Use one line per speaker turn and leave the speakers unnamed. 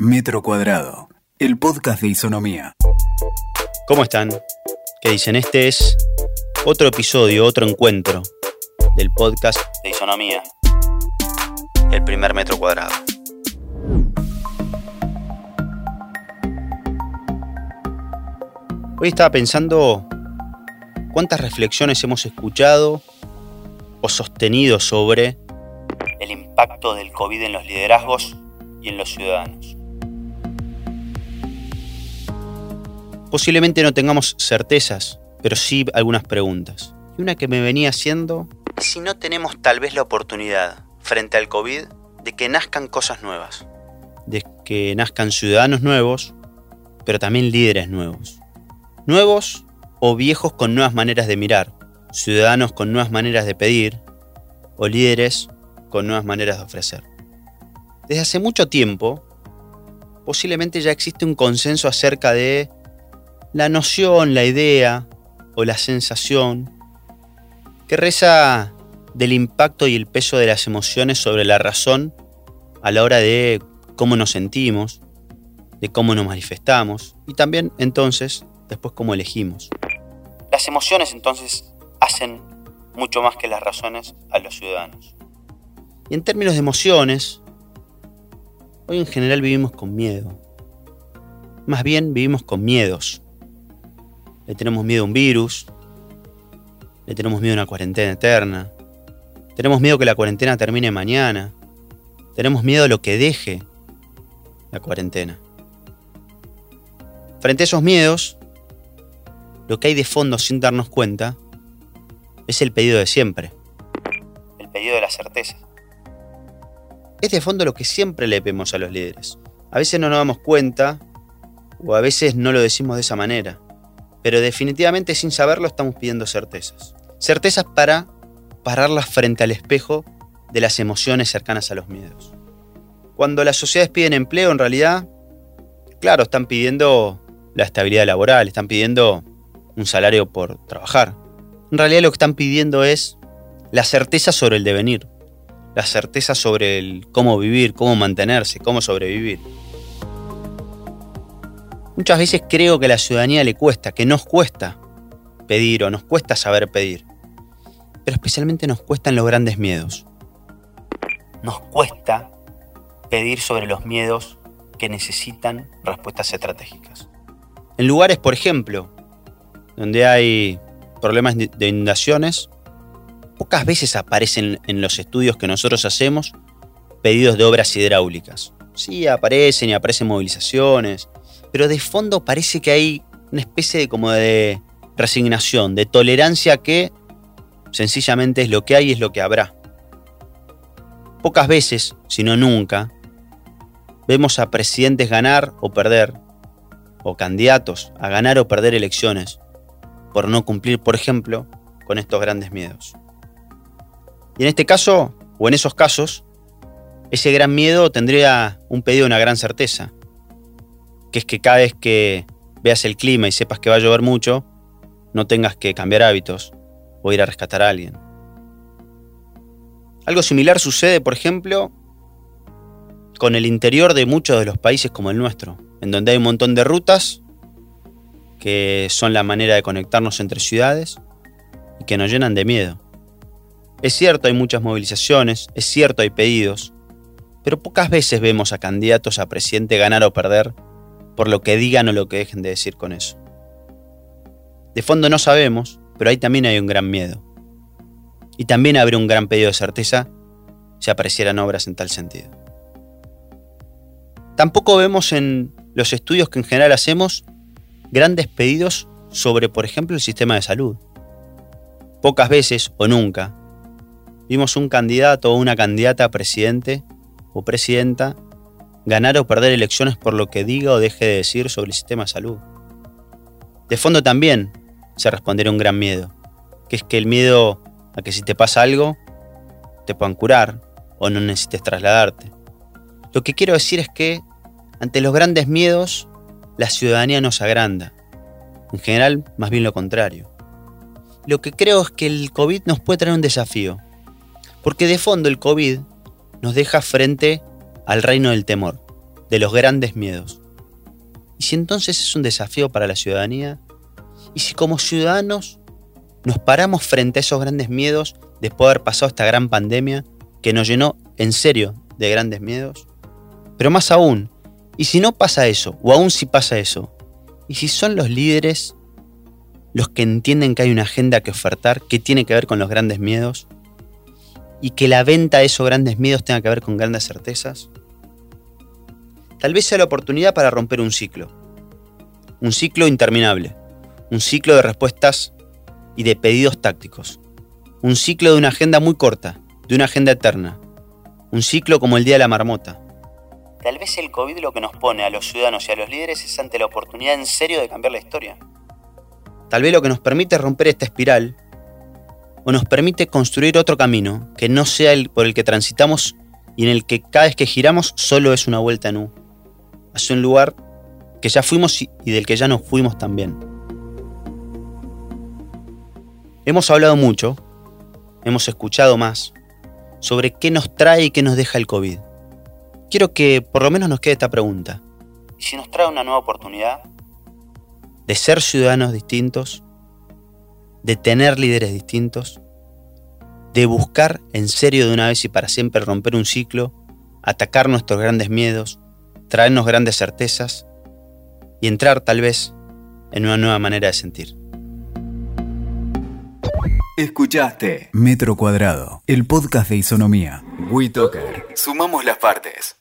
Metro Cuadrado, el podcast de Isonomía.
¿Cómo están? ¿Qué dicen? Este es otro episodio, otro encuentro del podcast de Isonomía, el primer metro cuadrado. Hoy estaba pensando cuántas reflexiones hemos escuchado o sostenido sobre el impacto del COVID en los liderazgos y en los ciudadanos. Posiblemente no tengamos certezas, pero sí algunas preguntas. Y una que me venía haciendo si no tenemos tal vez la oportunidad, frente al COVID, de que nazcan cosas nuevas. De que nazcan ciudadanos nuevos, pero también líderes nuevos. Nuevos o viejos con nuevas maneras de mirar, ciudadanos con nuevas maneras de pedir, o líderes con nuevas maneras de ofrecer. Desde hace mucho tiempo, posiblemente ya existe un consenso acerca de la noción, la idea o la sensación que reza del impacto y el peso de las emociones sobre la razón a la hora de cómo nos sentimos, de cómo nos manifestamos y también entonces después cómo elegimos. Las emociones entonces hacen mucho más que las razones a los ciudadanos. Y en términos de emociones, hoy en general vivimos con miedo. Más bien vivimos con miedos. Le tenemos miedo a un virus, le tenemos miedo a una cuarentena eterna, tenemos miedo que la cuarentena termine mañana, tenemos miedo a lo que deje la cuarentena. Frente a esos miedos, lo que hay de fondo sin darnos cuenta es el pedido de siempre, el pedido de la certeza. Es de fondo lo que siempre le vemos a los líderes. A veces no nos damos cuenta o a veces no lo decimos de esa manera, pero definitivamente sin saberlo estamos pidiendo certezas. Certezas para pararlas frente al espejo de las emociones cercanas a los miedos. Cuando las sociedades piden empleo, en realidad, claro, están pidiendo la estabilidad laboral, están pidiendo un salario por trabajar. En realidad lo que están pidiendo es la certeza sobre el devenir, la certeza sobre cómo vivir, cómo mantenerse, cómo sobrevivir. Muchas veces creo que a la ciudadanía le cuesta, que nos cuesta pedir o nos cuesta saber pedir. Pero especialmente nos cuestan los grandes miedos. Nos cuesta pedir sobre los miedos que necesitan respuestas estratégicas. En lugares, por ejemplo, donde hay problemas de inundaciones, Pocas veces aparecen en los estudios que nosotros hacemos pedidos de obras hidráulicas. Sí, aparecen y aparecen movilizaciones, pero de fondo parece que hay una especie de como de resignación, de tolerancia que sencillamente es lo que hay y es lo que habrá. Pocas veces, si no nunca, vemos a presidentes ganar o perder, o candidatos a ganar o perder elecciones, por no cumplir, por ejemplo, con estos grandes miedos. Y en este caso, o en esos casos, ese gran miedo tendría un pedido de una gran certeza, que es que cada vez que veas el clima y sepas que va a llover mucho, no tengas que cambiar hábitos o ir a rescatar a alguien. Algo similar sucede, por ejemplo, con el interior de muchos de los países como el nuestro, en donde hay un montón de rutas que son la manera de conectarnos entre ciudades y que nos llenan de miedo. Es cierto, hay muchas movilizaciones, es cierto, hay pedidos, pero pocas veces vemos a candidatos a presidente ganar o perder por lo que digan o lo que dejen de decir con eso. De fondo no sabemos, pero ahí también hay un gran miedo. Y también habría un gran pedido de certeza si aparecieran obras en tal sentido. Tampoco vemos en los estudios que en general hacemos grandes pedidos sobre, por ejemplo, el sistema de salud. Pocas veces o nunca vimos un candidato o una candidata a presidente o presidenta ganar o perder elecciones por lo que diga o deje de decir sobre el sistema de salud. De fondo también se responderá un gran miedo, que es que el miedo a que si te pasa algo, te puedan curar o no necesites trasladarte. Lo que quiero decir es que ante los grandes miedos, la ciudadanía nos agranda. En general, más bien lo contrario. Lo que creo es que el COVID nos puede traer un desafío, porque de fondo el COVID nos deja frente al reino del temor. de los grandes miedos. ¿Y si entonces es un desafío para la ciudadanía? ¿Y si como ciudadanos nos paramos frente a esos grandes miedos después de haber pasado esta gran pandemia que nos llenó en serio de grandes miedos? Pero más aún, ¿y si no pasa eso? O aún si pasa eso, ¿y si son los líderes los que entienden que hay una agenda que ofertar que tiene que ver con los grandes miedos? ¿Y que la venta de esos grandes miedos tenga que ver con grandes certezas? Tal vez sea la oportunidad para romper un ciclo. Un ciclo interminable. Un ciclo de respuestas y de pedidos tácticos. Un ciclo de una agenda muy corta, de una agenda eterna. Un ciclo como el Día de la Marmota. Tal vez el COVID lo que nos pone a los ciudadanos y a los líderes es ante la oportunidad en serio de cambiar la historia. Tal vez lo que nos permite romper esta espiral o nos permite construir otro camino que no sea el por el que transitamos y en el que cada vez que giramos solo es una vuelta en U. Hacia un lugar que ya fuimos y del que ya nos fuimos también. Hemos hablado mucho, hemos escuchado más sobre qué nos trae y qué nos deja el COVID. Quiero que por lo menos nos quede esta pregunta. ¿Y si nos trae una nueva oportunidad? De ser ciudadanos distintos, de tener líderes distintos, de buscar en serio de una vez y para siempre romper un ciclo, atacar nuestros grandes miedos, traernos grandes certezas y entrar tal vez en una nueva manera de sentir.
Escuchaste Metro Cuadrado, el podcast de Isonomía. WeToker. Sumamos las partes.